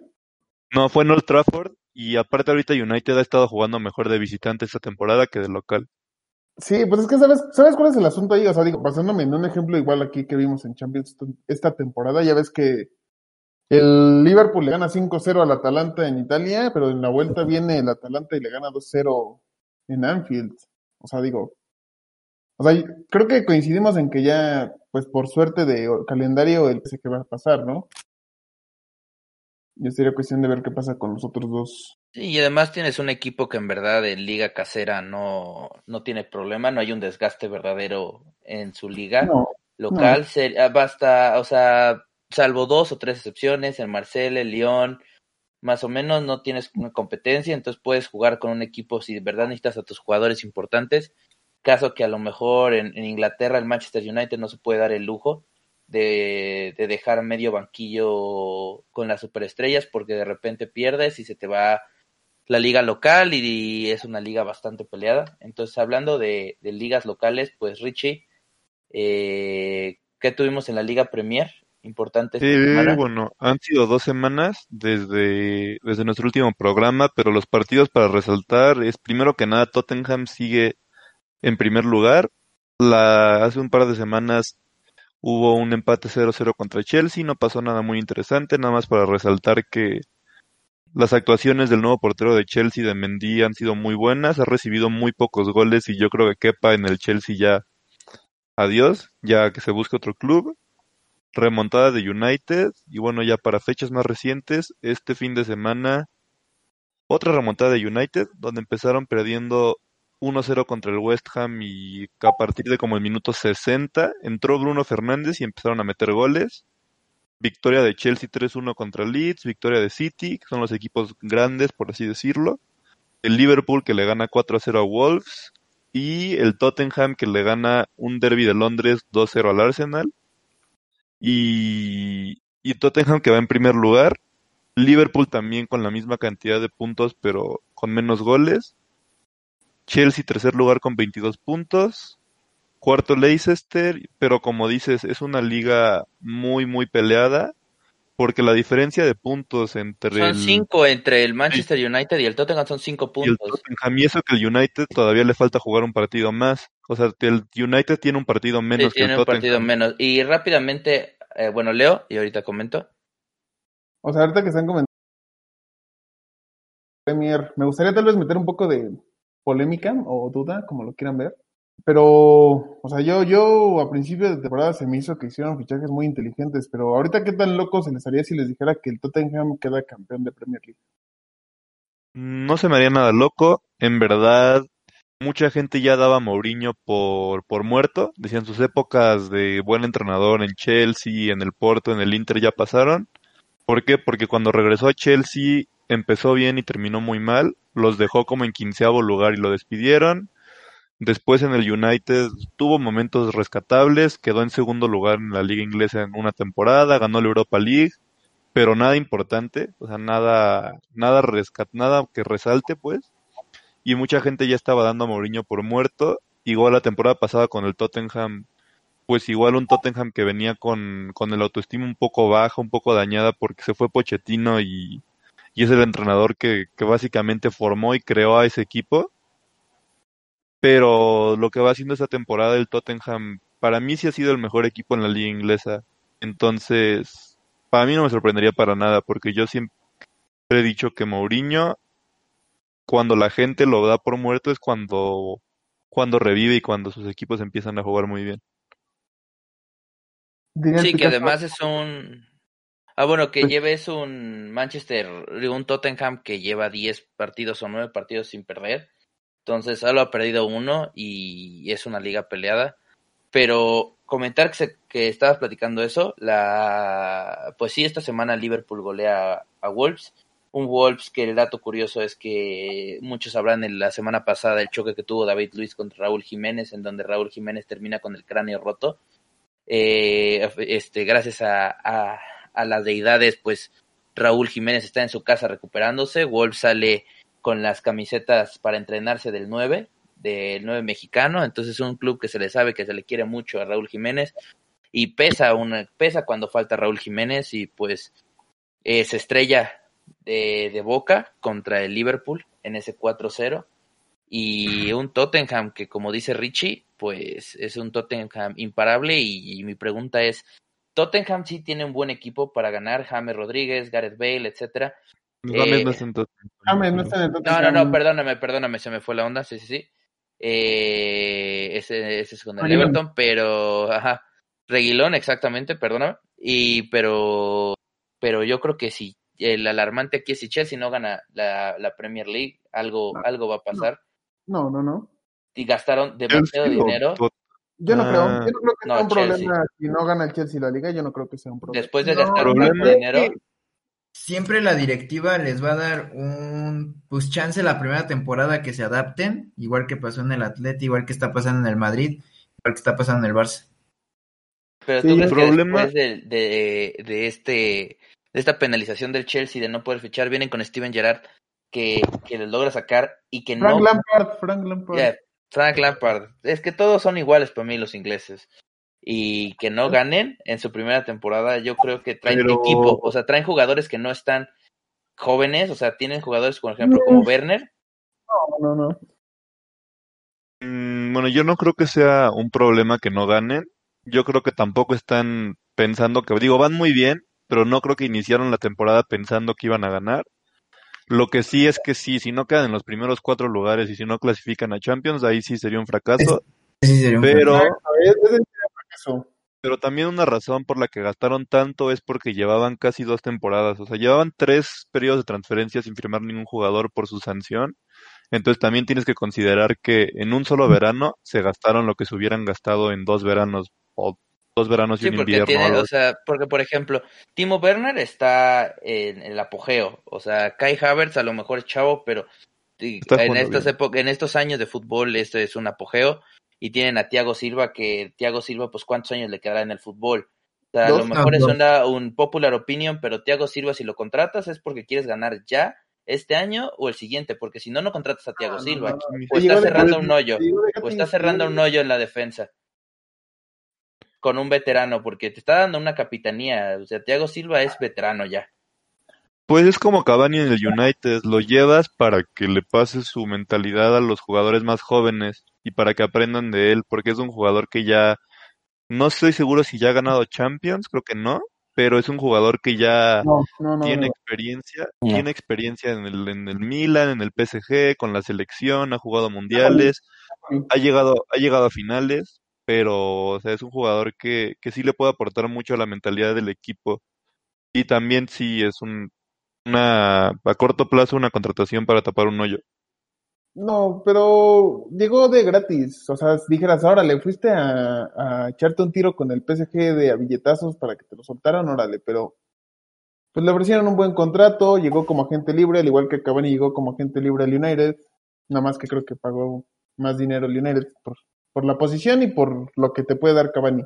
Speaker 1: No, fue en Old Trafford y aparte ahorita United ha estado jugando mejor de visitante esta temporada que de local.
Speaker 3: Sí, pues es que sabes, ¿sabes cuál es el asunto ahí? O sea, digo, basándome en un ejemplo igual aquí que vimos en Champions esta- esta temporada, ya ves que el Liverpool le gana 5-0 al Atalanta en Italia, pero en la vuelta viene el Atalanta y le gana 2-0 en Anfield. O sea, digo, o sea, creo que coincidimos en que ya, pues por suerte de calendario, el sé que va a pasar, ¿no? Ya sería cuestión de ver qué pasa con los otros dos.
Speaker 2: Sí, y además tienes un equipo que en verdad en liga casera no, no tiene problema, no hay un desgaste verdadero en su liga
Speaker 3: No,
Speaker 2: local. se- ah, basta, o sea, salvo dos o tres excepciones, en Marsella, el Lyon, más o menos no tienes una competencia, entonces puedes jugar con un equipo si de verdad necesitas a tus jugadores importantes. Caso que a lo mejor en, en Inglaterra el Manchester United no se puede dar el lujo de, de dejar medio banquillo con las superestrellas porque de repente pierdes y se te va la liga local y es una liga bastante peleada. Entonces, hablando de, de ligas locales, pues Richie, eh, ¿qué tuvimos en la Liga Premier? Importante esta
Speaker 1: Sí,
Speaker 2: semana.
Speaker 1: bueno, han sido dos semanas desde, desde nuestro último programa, pero los partidos para resaltar es primero que nada Tottenham sigue en primer lugar. La, hace un par de semanas hubo un empate 0-0 contra Chelsea, no pasó nada muy interesante, nada más para resaltar que las actuaciones del nuevo portero de Chelsea, de Mendy, han sido muy buenas, ha recibido muy pocos goles y yo creo que quepa en el Chelsea ya. Adiós, ya que se busque otro club. Remontada de United y bueno ya para fechas más recientes este fin de semana otra remontada de United donde empezaron perdiendo 1-0 contra el West Ham y a partir de como el minuto 60 entró Bruno Fernández y empezaron a meter goles victoria de Chelsea 3-1 contra Leeds victoria de City que son los equipos grandes por así decirlo el Liverpool que le gana 4-0 a Wolves y el Tottenham que le gana un derby de Londres 2-0 al Arsenal y, y Tottenham que va en primer lugar. Liverpool también con la misma cantidad de puntos, pero con menos goles. Chelsea tercer lugar con 22 puntos. Cuarto Leicester, pero como dices, es una liga muy, muy peleada, porque la diferencia de puntos entre
Speaker 2: Son
Speaker 1: el,
Speaker 2: cinco entre el Manchester United y el Tottenham, son cinco
Speaker 1: y el
Speaker 2: puntos.
Speaker 1: Tottenham, y eso que el United todavía le falta jugar un partido más. O sea, el United tiene un partido
Speaker 2: Sí,
Speaker 1: menos que el
Speaker 2: tiene un partido
Speaker 1: Tottenham.
Speaker 2: menos. Y rápidamente, eh, bueno, Leo, y ahorita comento.
Speaker 3: O sea, ahorita que están comentando Premier, me gustaría tal vez meter un poco de polémica o duda, como lo quieran ver. Pero, o sea, yo, yo a principio de temporada se me hizo que hicieron fichajes muy inteligentes, pero ahorita qué tan loco se les haría si les dijera que el Tottenham queda campeón de Premier League.
Speaker 1: No se me haría nada loco. En verdad, mucha gente ya daba a Mourinho por, por muerto. Decían sus épocas de buen entrenador en Chelsea, en el Porto, en el Inter ya pasaron. ¿Por qué? Porque cuando regresó a Chelsea empezó bien y terminó muy mal. Los dejó como en quinceavo lugar y lo despidieron. Después en el United tuvo momentos rescatables, quedó en segundo lugar en la liga inglesa en una temporada, ganó la Europa League, pero nada importante, o sea, nada, nada rescat, nada que resalte, pues. Y mucha gente ya estaba dando a Mourinho por muerto. Igual la temporada pasada con el Tottenham, pues igual un Tottenham que venía con, con el autoestima un poco baja, un poco dañada porque se fue Pochettino y, y es el entrenador que, que básicamente formó y creó a ese equipo. Pero lo que va haciendo esta temporada el Tottenham, para mí sí ha sido el mejor equipo en la liga inglesa. Entonces, para mí no me sorprendería para nada, porque yo siempre he dicho que Mourinho, cuando la gente lo da por muerto, es cuando, cuando revive y cuando sus equipos empiezan a jugar muy bien.
Speaker 2: Sí, que además es un... Ah, bueno, que lleves un Manchester, un Tottenham que lleva 10 partidos o 9 partidos sin perder. Entonces solo ha perdido uno y es una liga peleada. Pero comentar que, se- que estabas platicando eso, la pues sí, esta semana Liverpool golea a Wolves. Un Wolves que el dato curioso es que muchos hablan en la semana pasada del choque que tuvo David Luis contra Raúl Jiménez, en donde Raúl Jiménez termina con el cráneo roto. Eh, este, gracias a, a las deidades, pues Raúl Jiménez está en su casa recuperándose. Wolves sale con las camisetas para entrenarse del 9, del 9 mexicano. Entonces es un club que se le sabe que se le quiere mucho a Raúl Jiménez. Y pesa, una, pesa cuando falta Raúl Jiménez y pues eh, se estrella de, de Boca contra el Liverpool en ese 4-0. Y un Tottenham que, como dice Richie, pues es un Tottenham imparable. Y, y mi pregunta es: ¿Tottenham sí tiene un buen equipo para ganar? James Rodríguez, Gareth Bale, etcétera.
Speaker 1: James
Speaker 2: Eh,
Speaker 1: no está en Tottenham,
Speaker 3: James no está en
Speaker 2: No, no, no, perdóname, perdóname, se me fue la onda, sí, sí, sí. Eh, ese, ese es con el. Everton, pero, ajá, Reguilón, exactamente, perdóname. Y, pero, pero yo creo que si el alarmante aquí es si Chelsea no gana la, la Premier League, algo, algo va a pasar.
Speaker 3: No, no, no.
Speaker 2: Y gastaron demasiado dinero.
Speaker 3: Yo no
Speaker 1: Ah.
Speaker 3: creo, yo no creo que
Speaker 2: No,
Speaker 3: sea un
Speaker 2: Chelsea.
Speaker 3: problema si no gana el Chelsea la liga, yo no creo que sea un problema.
Speaker 2: Después de
Speaker 4: No,
Speaker 2: gastar
Speaker 1: problema
Speaker 2: tanto dinero,
Speaker 4: Siempre la directiva les va a dar un pues chance la primera temporada que se adapten, igual que pasó en el Atleti, igual que está pasando en el Madrid, igual que está pasando en el Barça.
Speaker 2: pero tú crees
Speaker 1: problema-
Speaker 2: que después de, de, de este de esta penalización del Chelsea de no poder fichar, vienen con Steven Gerrard que, que les logra sacar y que
Speaker 3: Frank
Speaker 2: no
Speaker 3: Lampard, Frank Lampard.
Speaker 2: Yeah, Frank Lampard. Es que todos son iguales para mí los ingleses. Y que no ganen en su primera temporada, yo creo que traen
Speaker 1: Pero-
Speaker 2: equipo, o sea, traen jugadores que no están jóvenes, o sea, tienen jugadores, por ejemplo, como Werner.
Speaker 3: No, no, no.
Speaker 1: Mm, Bueno, yo no creo que sea un problema que no ganen. Yo creo que tampoco están pensando que, digo, van muy bien, pero no creo que iniciaron la temporada pensando que iban a ganar. Lo que sí es que sí, si no quedan en los primeros cuatro lugares y si no clasifican a Champions, ahí sí sería un fracaso.
Speaker 4: Sí, sería un
Speaker 1: Pero, pero también una razón por la que gastaron tanto es porque llevaban casi dos temporadas. O sea, llevaban tres periodos de transferencia sin firmar ningún jugador por su sanción. Entonces también tienes que considerar que en un solo verano se gastaron lo que se hubieran gastado en dos veranos o dos veranos y
Speaker 2: Sí,
Speaker 1: un
Speaker 2: porque
Speaker 1: invierno.
Speaker 2: tiene, o sea, porque por ejemplo, Timo Werner está en el apogeo, o sea, Kai Havertz a lo mejor es chavo, pero en estas en estos años de fútbol esto es un apogeo y tienen a Thiago Silva que Thiago Silva pues cuántos años le quedará en el fútbol. O sea, a lo mejor es una, un popular opinion, pero Thiago Silva si lo contratas es porque quieres ganar ya este año o el siguiente, porque si no no contratas a Thiago
Speaker 3: no,
Speaker 2: Silva
Speaker 3: no, no.
Speaker 2: o
Speaker 3: de-
Speaker 2: cerrando un hoyo o estás cerrando un hoyo en la defensa con un veterano, porque te está dando una capitanía. O sea, Thiago Silva es veterano ya.
Speaker 1: Pues es como Cavani en el United, lo llevas para que le pases su mentalidad a los jugadores más jóvenes y para que aprendan de él, porque es un jugador que ya, no estoy seguro si ya ha ganado Champions, creo que no, pero es un jugador que ya
Speaker 3: No, no, no.
Speaker 1: tiene experiencia, tiene experiencia en el, en el Milan, en el PSG, con la selección, ha jugado mundiales, ha llegado, ha llegado a finales, pero o sea, es un jugador que, que sí le puede aportar mucho a la mentalidad del equipo. Y también sí es un, una, a corto plazo, una contratación para tapar un hoyo.
Speaker 3: No, pero llegó de gratis. O sea, dijeras, ahora le fuiste a, a echarte un tiro con el PSG de a billetazos para que te lo soltaran, órale, pero pues le ofrecieron un buen contrato, llegó como agente libre, al igual que Cavani llegó como agente libre al United, nada más que creo que pagó más dinero el United por, por la posición y por lo que te puede dar Cavani.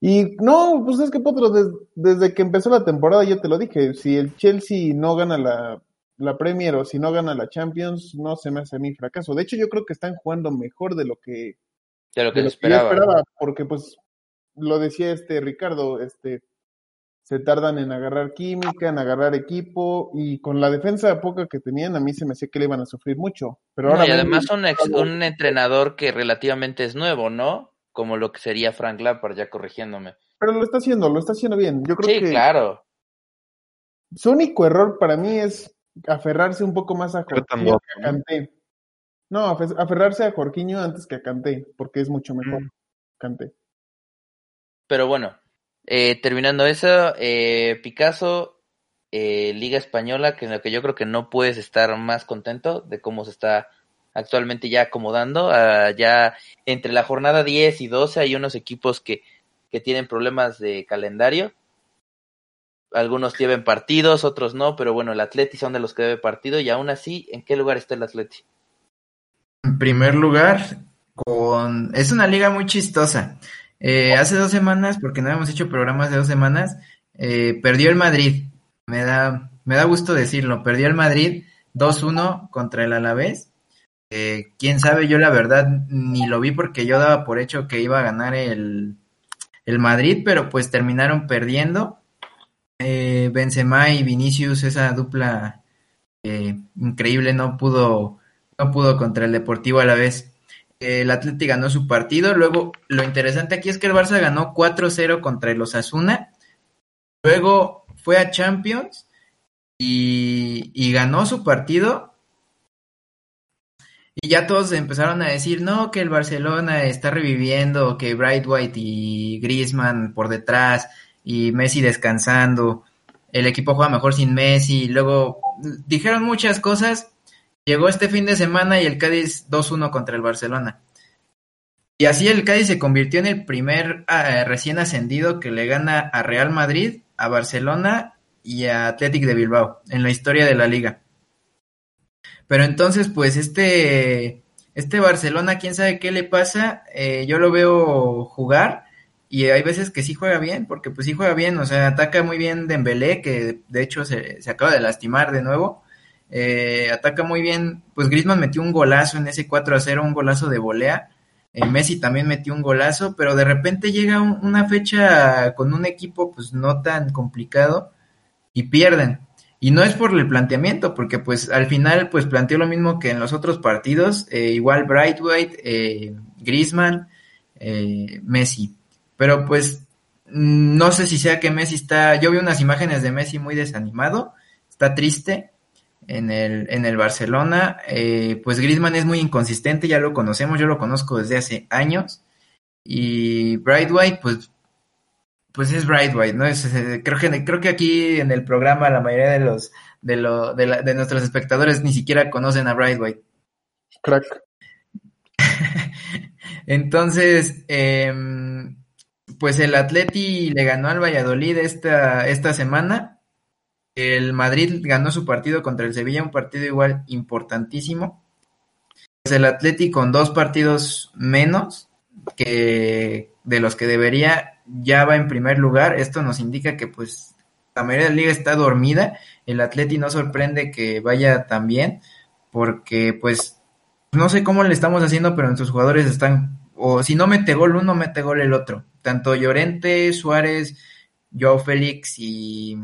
Speaker 3: Y no, pues es que Potro, des- desde que empezó la temporada yo te lo dije, si el Chelsea no gana la, la Premier o si no gana la Champions, no se me hace a mí fracaso. De hecho, yo creo que están jugando mejor de lo que,
Speaker 2: De lo que
Speaker 3: de que yo
Speaker 2: esperaba.
Speaker 3: esperaba, porque pues lo decía este Ricardo, este se tardan en agarrar química, en agarrar equipo y con la defensa poca que tenían a mí se me hacía que le iban a sufrir mucho. Pero
Speaker 2: No,
Speaker 3: ahora
Speaker 2: y además un, ex- un entrenador que relativamente es nuevo, ¿no? Como lo que sería Frank Lampard, ya corrigiéndome.
Speaker 3: pero lo está haciendo, lo está haciendo bien. Yo creo
Speaker 2: Sí,
Speaker 3: que
Speaker 2: claro.
Speaker 3: su único error para mí es aferrarse un poco más a Jorginho que a
Speaker 1: ¿no?
Speaker 3: Kanté. No, afe- aferrarse a Jorginho antes que a Kanté, porque es mucho mejor
Speaker 1: Mm.
Speaker 3: Kanté.
Speaker 2: Pero bueno, eh, terminando eso, eh, Picasso, eh, Liga Española, que en la que yo creo que no puedes estar más contento de cómo se está actualmente ya acomodando. ah, ya entre la jornada 10 y 12 hay unos equipos que, que tienen problemas de calendario. Algunos lleven partidos, otros no, pero bueno, el Atleti son de los que debe partido y aún así, ¿en qué lugar está el Atleti?
Speaker 4: En primer lugar, con... es una liga muy chistosa. Eh, hace dos semanas, porque no hemos hecho programas de dos semanas, eh, perdió el Madrid. Me da, me da gusto decirlo. Perdió el Madrid 2-1 contra el Alavés. Eh, quién sabe, yo la verdad ni lo vi porque yo daba por hecho que iba a ganar el, el Madrid, pero pues terminaron perdiendo. Eh, Benzema y Vinicius, esa dupla eh, increíble, no pudo, no pudo contra el Deportivo a la vez. El Atleti ganó su partido. Luego, lo interesante aquí es que el Barça ganó 4-0 contra el Osasuna. Luego fue a Champions y, y ganó su partido. Y ya todos empezaron a decir, no, que el Barcelona está reviviendo, que Bright White y Griezmann por detrás y Messi descansando, el equipo juega mejor sin Messi, luego dijeron muchas cosas, llegó este fin de semana y el Cádiz 2-1 contra el Barcelona. Y así el Cádiz se convirtió en el primer eh, recién ascendido que le gana a Real Madrid, a Barcelona y a Athletic de Bilbao en la historia de la liga. Pero entonces, pues este, este Barcelona, quién sabe qué le pasa, eh, yo lo veo jugar y hay veces que sí juega bien, porque pues sí juega bien, o sea, ataca muy bien Dembélé, que de hecho se, acaba de lastimar de nuevo, eh, ataca muy bien, pues Griezmann metió un golazo en ese 4 a 0, un golazo de volea, eh, Messi también metió un golazo, pero de repente llega un, una fecha con un equipo pues no tan complicado y pierden. Y no es por el planteamiento, porque pues al final pues planteó lo mismo que en los otros partidos, eh, igual Brightwhite, eh, Griezmann, Messi. Pero pues no sé si sea que Messi está, yo vi unas imágenes de Messi muy desanimado, está triste en el, en el Barcelona, eh, pues Griezmann es muy inconsistente, ya lo conocemos, yo lo conozco desde hace años, y Brightwhite pues pues es Bright White, ¿no? Es, eh, creo, que, creo que aquí en el programa la mayoría de los de, lo, de, la, de nuestros espectadores ni siquiera conocen a Bright White.
Speaker 3: Crack.
Speaker 4: Entonces, eh, pues el Atleti le ganó al Valladolid esta, esta semana. El Madrid ganó su partido contra el Sevilla, un partido igual importantísimo. Pues el Atleti con dos partidos menos que de los que debería ya va en primer lugar. Esto nos indica que pues la mayoría de la liga está dormida. El Atleti no sorprende que vaya tan bien porque pues no sé cómo le estamos haciendo, pero nuestros jugadores están o si no mete gol uno, mete gol el otro. Tanto Llorente, Suárez, Joao Félix y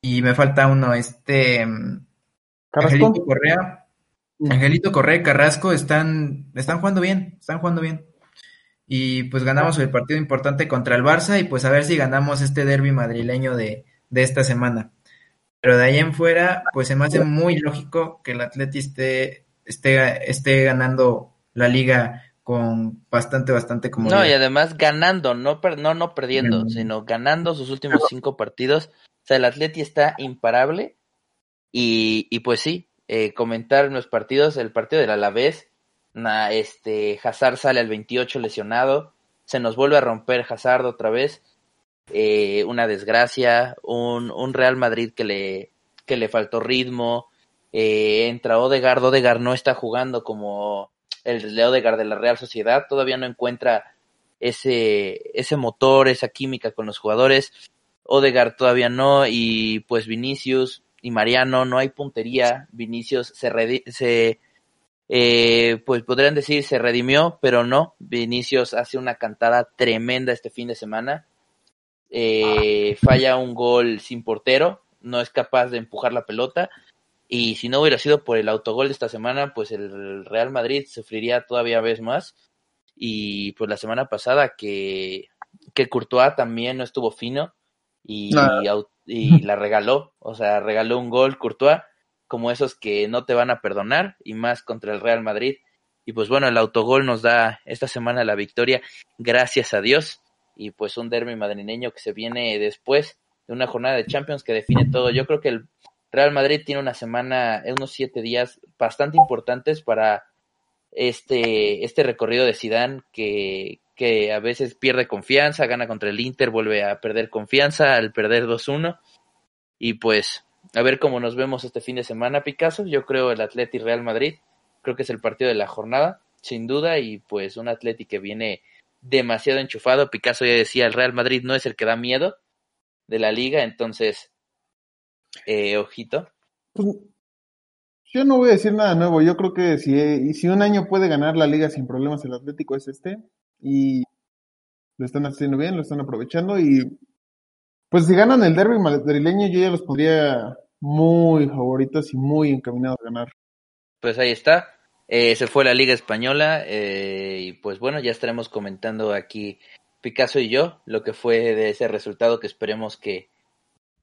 Speaker 4: y me falta uno, este
Speaker 3: Carrasco.
Speaker 4: Angelito Correa. Angelito Correa y Carrasco están, están jugando bien, están jugando bien. Y pues ganamos el partido importante contra el Barça y pues a ver si ganamos este derby madrileño de, de esta semana. Pero de ahí en fuera, pues se me hace muy lógico que el Atleti esté, esté, esté ganando la liga con bastante, bastante comodidad.
Speaker 2: No, y además ganando, no, per, no, no perdiendo,
Speaker 4: Mm.
Speaker 2: sino ganando sus últimos cinco partidos. O sea, el Atleti está imparable. Y, y pues sí, eh, comentar en los partidos, el partido del Alavés, na, este, Hazard sale al 28 lesionado, se nos vuelve a romper Hazard otra vez, eh, una desgracia, un, un Real Madrid que le, que le faltó ritmo, eh, entra Odegaard, Odegaard no está jugando como el de Odegaard de la Real Sociedad, todavía no encuentra ese, ese motor, esa química con los jugadores, Odegaard todavía no, y pues Vinicius y Mariano, no hay puntería, Vinicius se, redi- se eh, pues podrían decir se redimió, pero no, Vinicius hace una cantada tremenda este fin de semana, eh, falla un gol sin portero, no es capaz de empujar la pelota, y si no hubiera sido por el autogol de esta semana, pues el Real Madrid sufriría todavía vez más, y pues la semana pasada que, que Courtois también no estuvo fino, y,
Speaker 3: No.
Speaker 2: y la regaló, o sea, regaló un gol Courtois, como esos que no te van a perdonar, y más contra el Real Madrid. Y pues bueno, el autogol nos da esta semana la victoria, gracias a Dios, y pues un derby madrileño que se viene después de una jornada de Champions que define todo. Yo creo que el, Real Madrid tiene una semana, unos siete días bastante importantes para este, este recorrido de Zidane que, que a veces pierde confianza, gana contra el Inter, vuelve a perder confianza al perder 2-1 y pues a ver cómo nos vemos este fin de semana, Picasso. Yo creo el Atleti Real Madrid, creo que es el partido de la jornada, sin duda, y pues un Atleti que viene demasiado enchufado. Picasso ya decía, el Real Madrid no es el que da miedo de la liga, entonces, eh, ojito.
Speaker 3: Pues, yo no voy a decir nada nuevo. Yo creo que si, si un año puede ganar la liga sin problemas el Atlético es este. Y lo están haciendo bien, lo están aprovechando. Y pues si ganan el derby madrileño, yo ya los pondría muy favoritos y muy encaminados a ganar.
Speaker 2: Pues ahí está. Eh, se fue la Liga Española eh, y pues bueno, ya estaremos comentando aquí Picasso y yo lo que fue de ese resultado que esperemos que,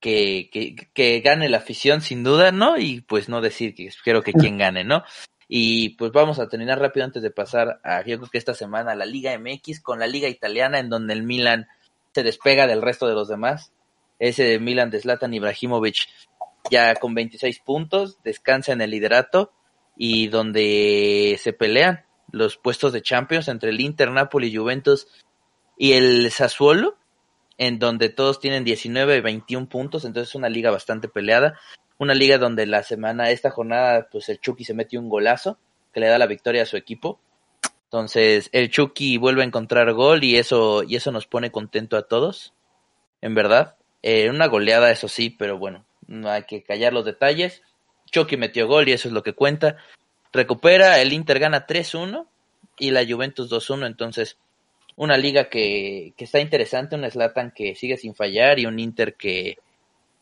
Speaker 2: que, que, que gane la afición sin duda, ¿no? Y pues no decir que espero que quien gane, ¿no? Y pues vamos a terminar rápido antes de pasar a, yo creo que esta semana, la Liga MX con la Liga Italiana en donde el Milan se despega del resto de los demás. Ese de Milan de Zlatan Ibrahimovic ya con 26 puntos, descansa en el liderato y donde se pelean los puestos de Champions entre el Inter, Napoli, Juventus y el Sassuolo, en donde todos tienen 19 y 21 puntos, entonces es una liga bastante peleada, una liga donde la semana, esta jornada, pues el Chucky se metió un golazo que le da la victoria a su equipo. Entonces, el Chucky vuelve a encontrar gol y eso, y eso nos pone contento a todos, en verdad. Eh, una goleada, eso sí, pero bueno, no hay que callar los detalles. Chucky metió gol y eso es lo que cuenta. Recupera, el Inter gana 3-1 y la Juventus 2-1, entonces una liga que, que está interesante, un Slatan que sigue sin fallar y un Inter que,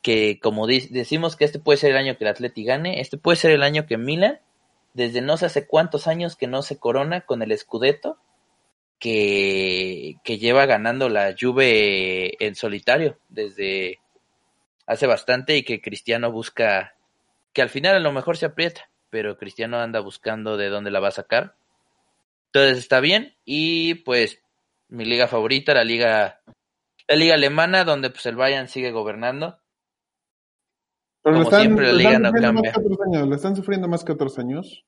Speaker 2: que como decimos que este puede ser el año que el Atleti gane, este puede ser el año que Milan, desde no sé hace cuántos años que no se corona con el Scudetto, que, que lleva ganando la Juve en solitario desde hace bastante y que Cristiano busca, que al final a lo mejor se aprieta, pero Cristiano anda buscando de dónde la va a sacar. Entonces está bien y pues mi liga favorita, la liga la liga alemana donde pues el Bayern sigue gobernando.
Speaker 3: Pero
Speaker 2: Como
Speaker 3: están,
Speaker 2: siempre, la liga no cambia.
Speaker 3: lo están sufriendo más que otros años.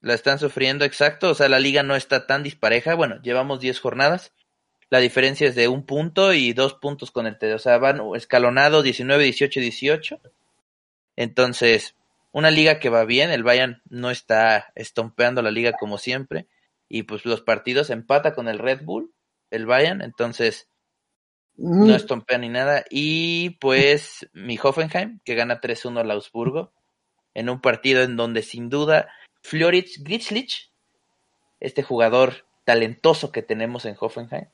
Speaker 2: La están sufriendo, exacto. O sea, la liga no está tan dispareja. Bueno, llevamos 10 jornadas. La diferencia es de un punto y dos puntos con el TD. O sea, van escalonados 19, 18, 18. Entonces, una liga que va bien. El Bayern no está estompeando la liga como siempre. Y pues los partidos empata con el Red Bull, el Bayern. Entonces,
Speaker 3: Mm,
Speaker 2: no estompea ni nada. Y pues mi Hoffenheim, que gana 3-1 al Augsburgo, en un partido en donde sin duda Floric Gritzlich, este jugador talentoso que tenemos en Hoffenheim,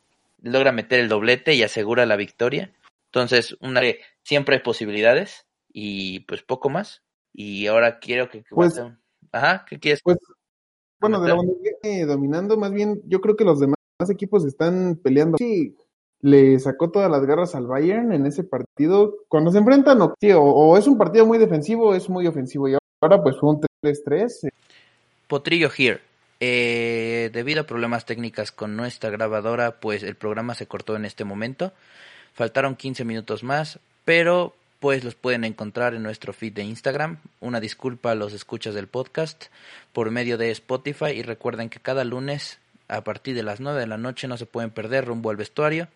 Speaker 2: logra meter el doblete y asegura la victoria. Entonces, una, siempre hay posibilidades y pues poco más. Y ahora quiero que...
Speaker 3: Pues-
Speaker 2: Ajá, ¿qué quieres?
Speaker 3: Pues, bueno, de la? Bundesliga eh, dominando, más bien, yo creo que los demás equipos están peleando. Sí, le sacó todas las garras al Bayern en ese partido. Cuando se enfrentan, o, sí, o, es un partido muy defensivo es muy ofensivo. Y ahora, pues fue un 3-3.
Speaker 2: Potrillo here. Eh, debido a problemas técnicas con nuestra grabadora, pues el programa se cortó en este momento. Faltaron 15 minutos más, pero pues los pueden encontrar en nuestro feed de Instagram. Una disculpa a los escuchas del podcast por medio de Spotify y recuerden que cada lunes a partir de las 9 de la noche no se pueden perder rumbo al vestuario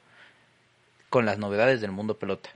Speaker 2: con las novedades del mundo pelota.